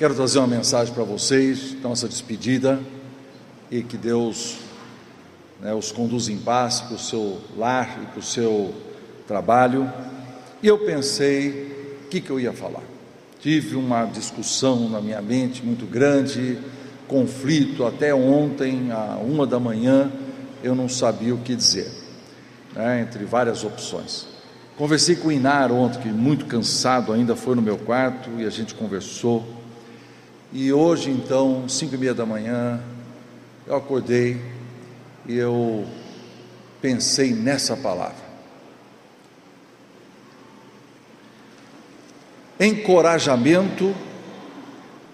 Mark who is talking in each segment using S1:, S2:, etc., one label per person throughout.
S1: Quero trazer uma mensagem para vocês, nossa despedida, e que Deus né, os conduza em paz para o seu lar e para o seu trabalho. E eu pensei, o que, que eu ia falar? Tive uma discussão na minha mente muito grande, conflito até ontem, à uma da manhã, eu não sabia o que dizer, né, entre várias opções. Conversei com o Inar ontem, que muito cansado ainda foi no meu quarto e a gente conversou. E hoje, então, cinco e meia da manhã, eu acordei e eu pensei nessa palavra. Encorajamento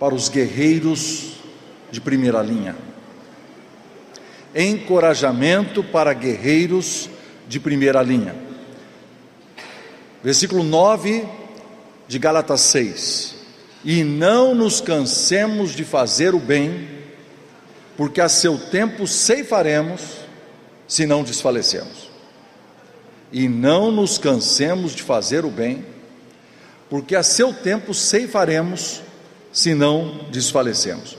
S1: para os guerreiros de primeira linha. Encorajamento para guerreiros de primeira linha. Versículo 9 de Gálatas 6. E não nos cansemos de fazer o bem, porque a seu tempo ceifaremos, se não desfalecemos. E não nos cansemos de fazer o bem, porque a seu tempo ceifaremos, se não desfalecemos.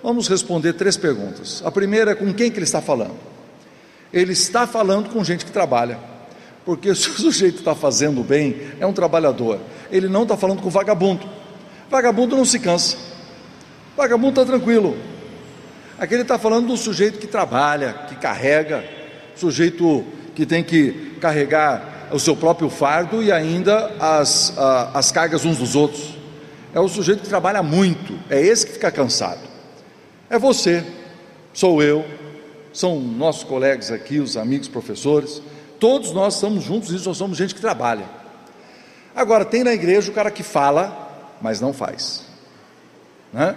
S1: Vamos responder três perguntas. A primeira é com quem que ele está falando? Ele está falando com gente que trabalha. Porque se o sujeito está fazendo bem, é um trabalhador. Ele não está falando com vagabundo. Vagabundo não se cansa. Vagabundo está tranquilo. Aqui ele está falando do sujeito que trabalha, que carrega, sujeito que tem que carregar o seu próprio fardo e ainda as, a, as cargas uns dos outros. É o sujeito que trabalha muito, é esse que fica cansado. É você, sou eu, são nossos colegas aqui, os amigos professores Todos nós estamos juntos, e nós somos gente que trabalha. Agora, tem na igreja o cara que fala, mas não faz. Né?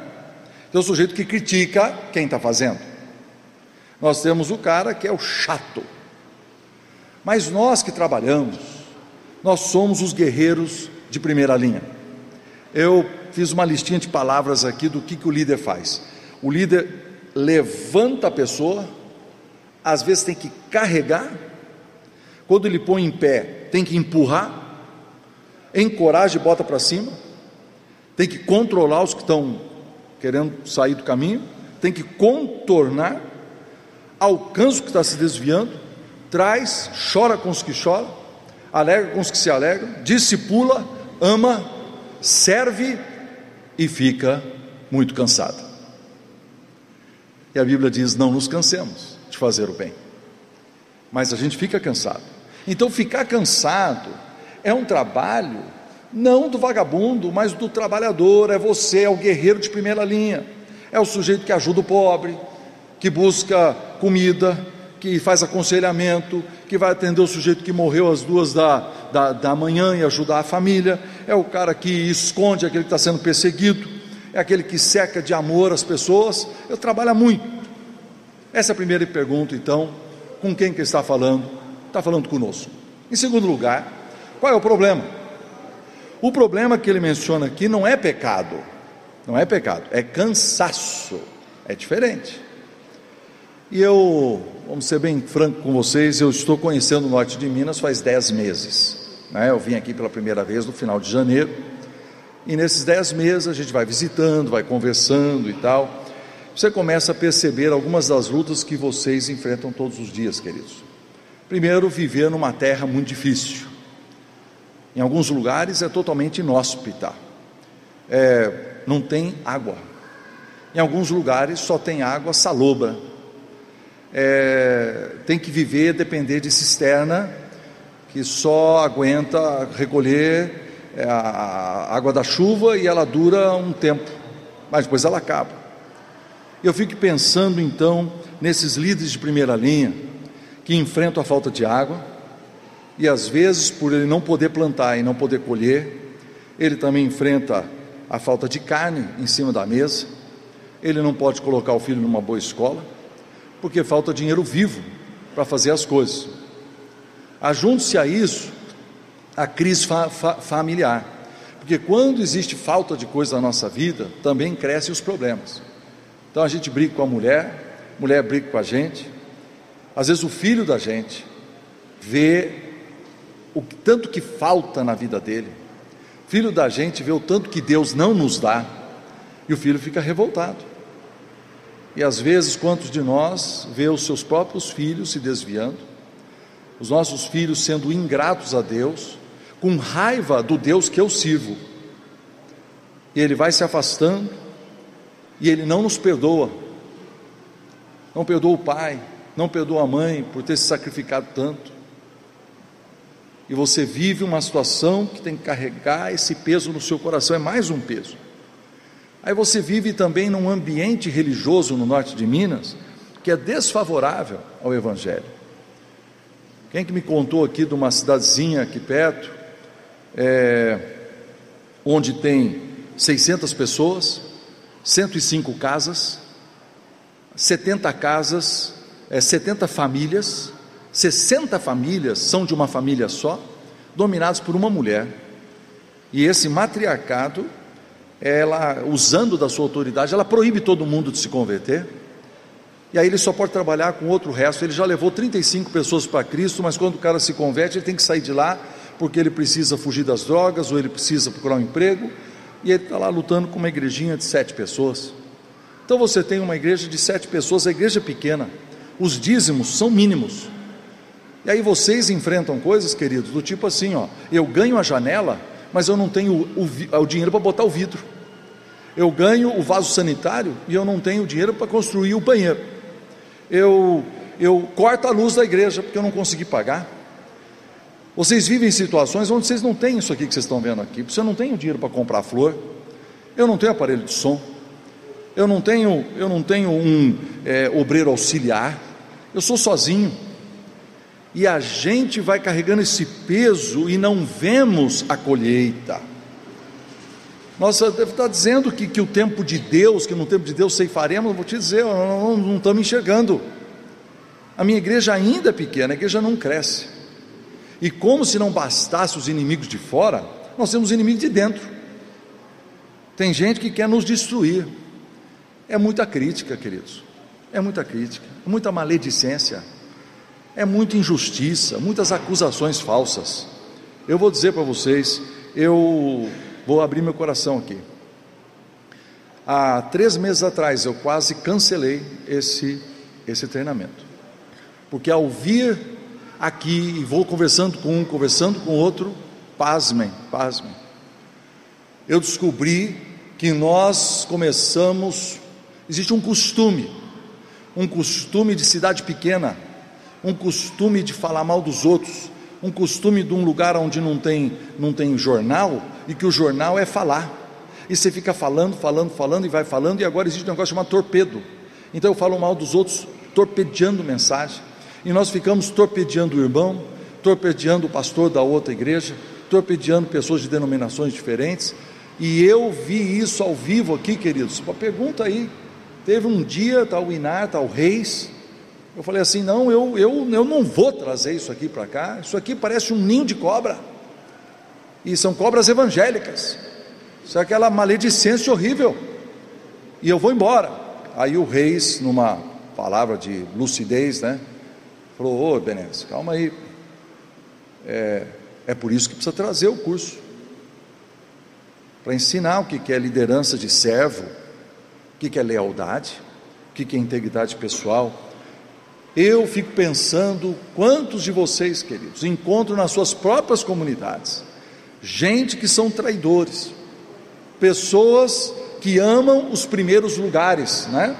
S1: Tem o sujeito que critica quem está fazendo. Nós temos o cara que é o chato. Mas nós que trabalhamos, nós somos os guerreiros de primeira linha. Eu fiz uma listinha de palavras aqui do que, que o líder faz. O líder levanta a pessoa, às vezes tem que carregar, quando ele põe em pé, tem que empurrar, encoraja e bota para cima, tem que controlar os que estão querendo sair do caminho, tem que contornar, alcança o que está se desviando, traz, chora com os que choram, alegra com os que se alegram, discipula, ama, serve e fica muito cansado. E a Bíblia diz: não nos cansemos de fazer o bem, mas a gente fica cansado. Então, ficar cansado é um trabalho não do vagabundo, mas do trabalhador, é você, é o guerreiro de primeira linha, é o sujeito que ajuda o pobre, que busca comida, que faz aconselhamento, que vai atender o sujeito que morreu às duas da, da, da manhã e ajudar a família, é o cara que esconde aquele que está sendo perseguido, é aquele que seca de amor as pessoas, eu trabalho muito. Essa é a primeira pergunta, então, com quem que está falando? está falando conosco. Em segundo lugar, qual é o problema? O problema que ele menciona aqui não é pecado, não é pecado, é cansaço, é diferente. E eu, vamos ser bem franco com vocês, eu estou conhecendo o norte de Minas faz dez meses. Né? Eu vim aqui pela primeira vez no final de janeiro, e nesses dez meses a gente vai visitando, vai conversando e tal. Você começa a perceber algumas das lutas que vocês enfrentam todos os dias, queridos. Primeiro, viver numa terra muito difícil. Em alguns lugares é totalmente inóspita. É, não tem água. Em alguns lugares só tem água salobra. É, tem que viver, depender de cisterna, que só aguenta recolher é, a água da chuva e ela dura um tempo, mas depois ela acaba. Eu fico pensando então nesses líderes de primeira linha, que enfrentam a falta de água, e às vezes, por ele não poder plantar e não poder colher, ele também enfrenta a falta de carne em cima da mesa, ele não pode colocar o filho numa boa escola, porque falta dinheiro vivo para fazer as coisas. Ajunte-se a isso a crise fa fa familiar, porque quando existe falta de coisa na nossa vida, também crescem os problemas. Então a gente briga com a mulher, mulher briga com a gente, às vezes o filho da gente vê o tanto que falta na vida dele. Filho da gente vê o tanto que Deus não nos dá. E o filho fica revoltado. E às vezes, quantos de nós vê os seus próprios filhos se desviando, os nossos filhos sendo ingratos a Deus, com raiva do Deus que eu sirvo, e ele vai se afastando, e ele não nos perdoa, não perdoa o pai, não perdoa a mãe por ter se sacrificado tanto, e você vive uma situação que tem que carregar esse peso no seu coração, é mais um peso. Aí você vive também num ambiente religioso no norte de Minas que é desfavorável ao Evangelho. Quem que me contou aqui de uma cidadezinha aqui perto, é, onde tem 600 pessoas, 105 casas, 70 casas, é, 70 famílias, 60 famílias são de uma família só, dominadas por uma mulher. E esse matriarcado ela, usando da sua autoridade, ela proíbe todo mundo de se converter. E aí ele só pode trabalhar com outro resto. Ele já levou 35 pessoas para Cristo, mas quando o cara se converte, ele tem que sair de lá, porque ele precisa fugir das drogas, ou ele precisa procurar um emprego, e ele está lá lutando com uma igrejinha de sete pessoas. Então você tem uma igreja de sete pessoas, a igreja é pequena, os dízimos são mínimos. E aí vocês enfrentam coisas, queridos, do tipo assim: ó, eu ganho a janela, mas eu não tenho o, o, o dinheiro para botar o vidro. Eu ganho o vaso sanitário e eu não tenho dinheiro para construir o banheiro. Eu, eu corto a luz da igreja porque eu não consegui pagar. Vocês vivem em situações onde vocês não têm isso aqui que vocês estão vendo aqui. Você não tem o dinheiro para comprar flor. Eu não tenho aparelho de som. Eu não tenho, eu não tenho um é, obreiro auxiliar. Eu sou sozinho e a gente vai carregando esse peso e não vemos a colheita. Nossa, deve estar dizendo que, que o tempo de Deus, que no tempo de Deus ceifaremos, vou te dizer, não, não, não estamos enxergando. A minha igreja ainda é pequena, a igreja não cresce. E como se não bastasse os inimigos de fora, nós temos inimigos de dentro. Tem gente que quer nos destruir. É muita crítica, queridos. É muita crítica, é muita maledicência. É muita injustiça, muitas acusações falsas. Eu vou dizer para vocês, eu vou abrir meu coração aqui. Há três meses atrás eu quase cancelei esse, esse treinamento, porque ao vir aqui e vou conversando com um, conversando com outro, pasmem, pasmem. Eu descobri que nós começamos, existe um costume, um costume de cidade pequena, um costume de falar mal dos outros, um costume de um lugar onde não tem, não tem jornal e que o jornal é falar. E você fica falando, falando, falando e vai falando, e agora existe um negócio chamado torpedo. Então eu falo mal dos outros, torpedeando mensagem. E nós ficamos torpedeando o irmão, torpedeando o pastor da outra igreja, torpedeando pessoas de denominações diferentes. E eu vi isso ao vivo aqui, queridos. Uma pergunta aí. Teve um dia, tal tá Inar, tal tá Reis, eu falei assim: não, eu, eu, eu não vou trazer isso aqui para cá. Isso aqui parece um ninho de cobra. E são cobras evangélicas. Isso é aquela maledicência horrível. E eu vou embora. Aí o reis, numa palavra de lucidez, né? Falou: Ô Benes, calma aí. É, é por isso que precisa trazer o curso para ensinar o que é liderança de servo, o que é lealdade, o que é integridade pessoal eu fico pensando quantos de vocês, queridos, encontram nas suas próprias comunidades gente que são traidores, pessoas que amam os primeiros lugares, né?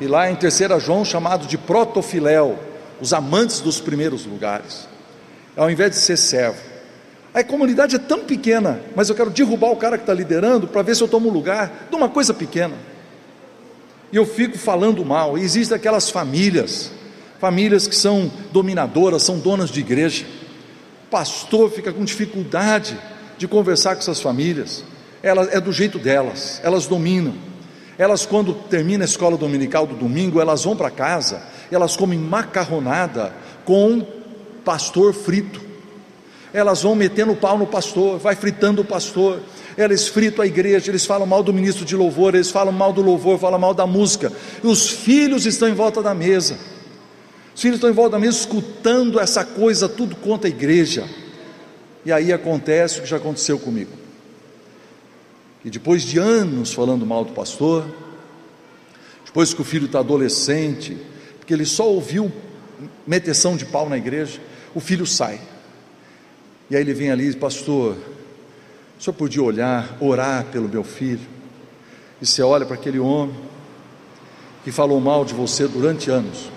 S1: E lá em 3 João, chamado de protofiléu, os amantes dos primeiros lugares, ao invés de ser servo. A comunidade é tão pequena, mas eu quero derrubar o cara que está liderando para ver se eu tomo lugar de uma coisa pequena. E eu fico falando mal. E existem aquelas famílias famílias que são dominadoras, são donas de igreja. O pastor fica com dificuldade de conversar com essas famílias. Ela é do jeito delas, elas dominam. Elas quando termina a escola dominical do domingo, elas vão para casa, elas comem macarronada com pastor frito. Elas vão metendo o pau no pastor, vai fritando o pastor. Eles fritam a igreja, eles falam mal do ministro de louvor, eles falam mal do louvor, falam mal da música. E os filhos estão em volta da mesa os filhos estão em volta da mesa escutando essa coisa tudo contra a igreja. E aí acontece o que já aconteceu comigo. E depois de anos falando mal do pastor, depois que o filho está adolescente, porque ele só ouviu meteção de pau na igreja, o filho sai. E aí ele vem ali e diz: Pastor, o senhor podia olhar, orar pelo meu filho? E você olha para aquele homem que falou mal de você durante anos.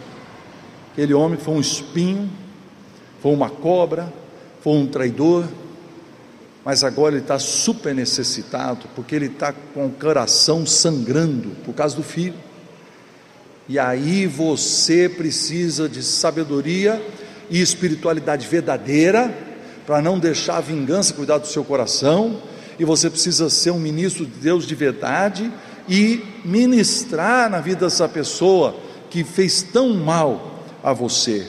S1: Aquele homem foi um espinho, foi uma cobra, foi um traidor, mas agora ele está super necessitado, porque ele está com o coração sangrando por causa do filho. E aí você precisa de sabedoria e espiritualidade verdadeira, para não deixar a vingança cuidar do seu coração, e você precisa ser um ministro de Deus de verdade e ministrar na vida dessa pessoa que fez tão mal a você.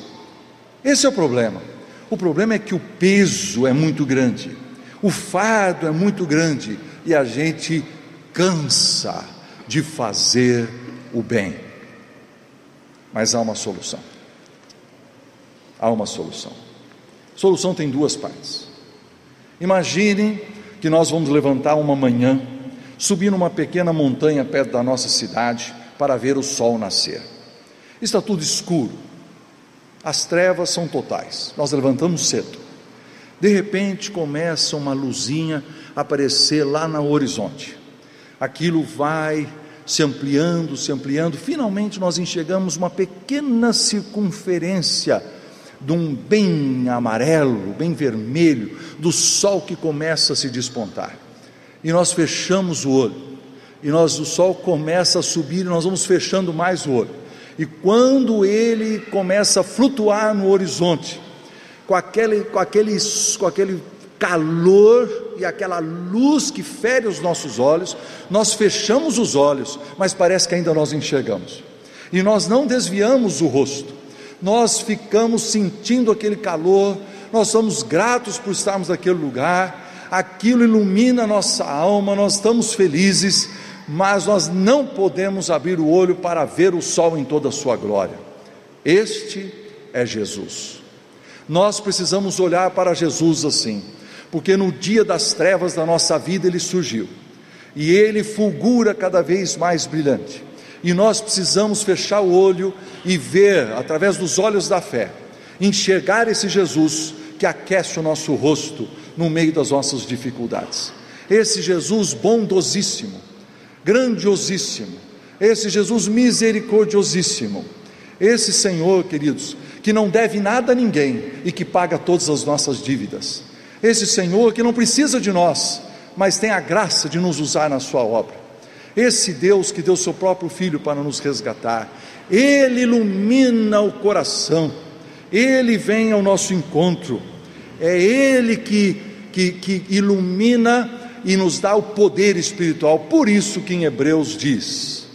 S1: Esse é o problema. O problema é que o peso é muito grande. O fardo é muito grande e a gente cansa de fazer o bem. Mas há uma solução. Há uma solução. Solução tem duas partes. Imagine que nós vamos levantar uma manhã, subir numa pequena montanha perto da nossa cidade para ver o sol nascer. Está tudo escuro. As trevas são totais. Nós levantamos cedo. De repente começa uma luzinha a aparecer lá no horizonte. Aquilo vai se ampliando, se ampliando. Finalmente nós enxergamos uma pequena circunferência de um bem amarelo, bem vermelho, do sol que começa a se despontar. E nós fechamos o olho. E nós o sol começa a subir e nós vamos fechando mais o olho. E quando ele começa a flutuar no horizonte, com aquele, com aquele, com aquele calor e aquela luz que fere os nossos olhos, nós fechamos os olhos, mas parece que ainda nós enxergamos. E nós não desviamos o rosto, nós ficamos sentindo aquele calor, nós somos gratos por estarmos naquele lugar, aquilo ilumina a nossa alma, nós estamos felizes, mas nós não podemos abrir o olho para ver o sol em toda a sua glória. Este é Jesus. Nós precisamos olhar para Jesus assim, porque no dia das trevas da nossa vida ele surgiu e ele fulgura cada vez mais brilhante. E nós precisamos fechar o olho e ver, através dos olhos da fé, enxergar esse Jesus que aquece o nosso rosto no meio das nossas dificuldades. Esse Jesus bondosíssimo, grandiosíssimo, esse Jesus misericordiosíssimo, esse Senhor, queridos, que não deve nada a ninguém e que paga todas as nossas dívidas. Esse Senhor que não precisa de nós, mas tem a graça de nos usar na Sua obra. Esse Deus que deu seu próprio Filho para nos resgatar, Ele ilumina o coração, Ele vem ao nosso encontro, é Ele que, que, que ilumina e nos dá o poder espiritual. Por isso que em Hebreus diz: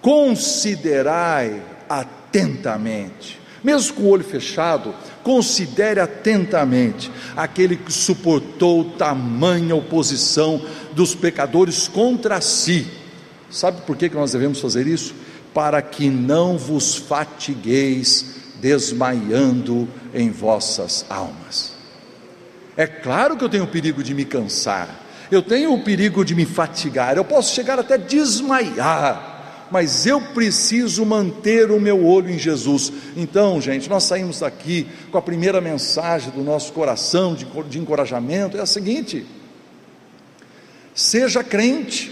S1: considerai atentamente, mesmo com o olho fechado, considere atentamente aquele que suportou tamanha oposição dos pecadores contra si. Sabe por que nós devemos fazer isso? Para que não vos fatigueis desmaiando em vossas almas. É claro que eu tenho o perigo de me cansar, eu tenho o perigo de me fatigar, eu posso chegar até desmaiar mas eu preciso manter o meu olho em Jesus. Então, gente, nós saímos daqui com a primeira mensagem do nosso coração de, de encorajamento: é a seguinte, seja crente,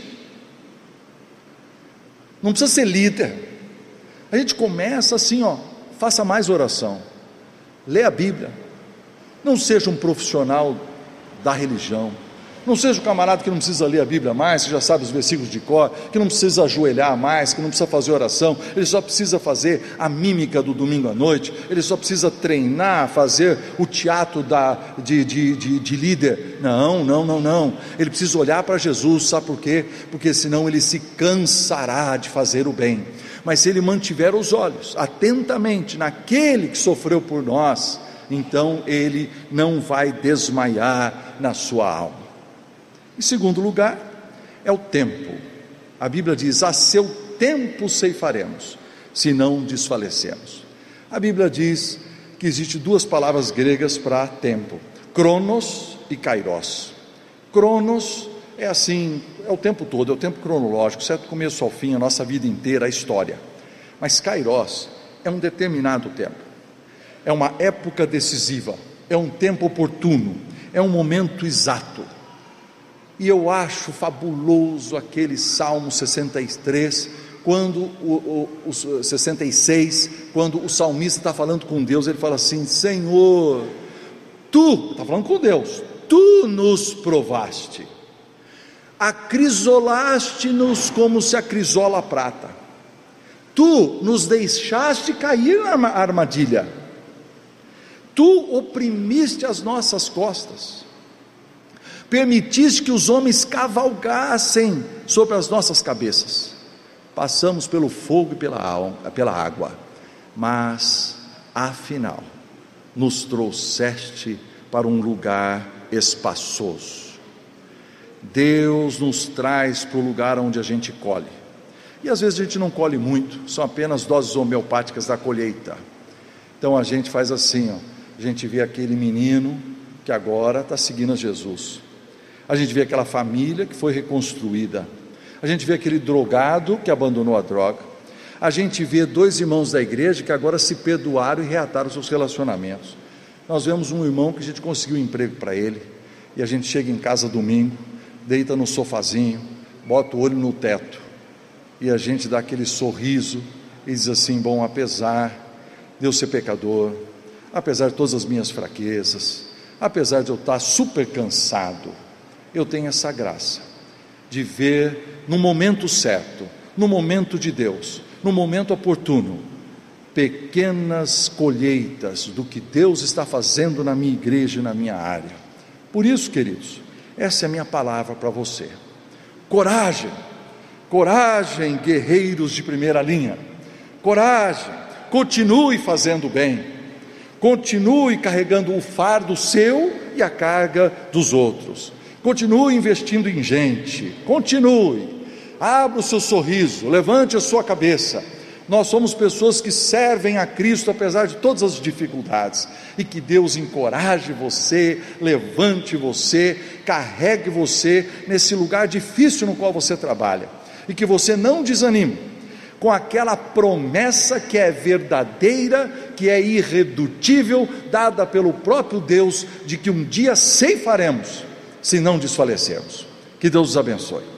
S1: não precisa ser líder, a gente começa assim, ó, faça mais oração, lê a Bíblia, não seja um profissional da religião, não seja o camarada que não precisa ler a Bíblia mais, que já sabe os versículos de cor, que não precisa ajoelhar mais, que não precisa fazer oração, ele só precisa fazer a mímica do domingo à noite, ele só precisa treinar, fazer o teatro da, de, de, de, de líder. Não, não, não, não. Ele precisa olhar para Jesus, sabe por quê? Porque senão ele se cansará de fazer o bem. Mas se ele mantiver os olhos atentamente naquele que sofreu por nós, então ele não vai desmaiar na sua alma. Em segundo lugar, é o tempo. A Bíblia diz: a seu tempo ceifaremos, se não desfalecemos. A Bíblia diz que existe duas palavras gregas para tempo: cronos e kairos. Cronos é assim, é o tempo todo, é o tempo cronológico, certo? Começo ao fim, a nossa vida inteira, a história. Mas Kairos é um determinado tempo, é uma época decisiva, é um tempo oportuno, é um momento exato. E eu acho fabuloso aquele Salmo 63, quando o, o, o 66, quando o salmista está falando com Deus, ele fala assim: Senhor, tu, está falando com Deus, tu nos provaste, acrisolaste-nos como se acrisola a prata, tu nos deixaste cair na armadilha, tu oprimiste as nossas costas, permitiste que os homens cavalgassem sobre as nossas cabeças, passamos pelo fogo e pela, água, mas afinal nos trouxeste para um lugar espaçoso. Deus nos traz para o lugar onde a gente colhe. E às vezes a gente não colhe muito, são apenas doses homeopáticas da colheita. Então a gente faz assim, ó, a gente vê aquele menino que agora está seguindo a Jesus. A gente vê aquela família que foi reconstruída. A gente vê aquele drogado que abandonou a droga. A gente vê dois irmãos da igreja que agora se perdoaram e reataram seus relacionamentos. Nós vemos um irmão que a gente conseguiu um emprego para ele, e a gente chega em casa domingo, deita no sofazinho, bota o olho no teto, e a gente dá aquele sorriso e diz assim: Bom, apesar de eu ser pecador, apesar de todas as minhas fraquezas, apesar de eu estar super cansado, eu tenho essa graça de ver no momento certo, no momento de Deus, no momento oportuno, pequenas colheitas do que Deus está fazendo na minha igreja e na minha área. Por isso, queridos, essa é a minha palavra para você. Coragem, coragem, guerreiros de primeira linha. Coragem, continue fazendo bem. Continue carregando o fardo seu e a carga dos outros. Continue investindo em gente. Continue. Abra o seu sorriso, levante a sua cabeça nós somos pessoas que servem a Cristo apesar de todas as dificuldades, e que Deus encoraje você, levante você, carregue você nesse lugar difícil no qual você trabalha, e que você não desanime com aquela promessa que é verdadeira, que é irredutível, dada pelo próprio Deus, de que um dia ceifaremos, se não desfalecermos. Que Deus os abençoe.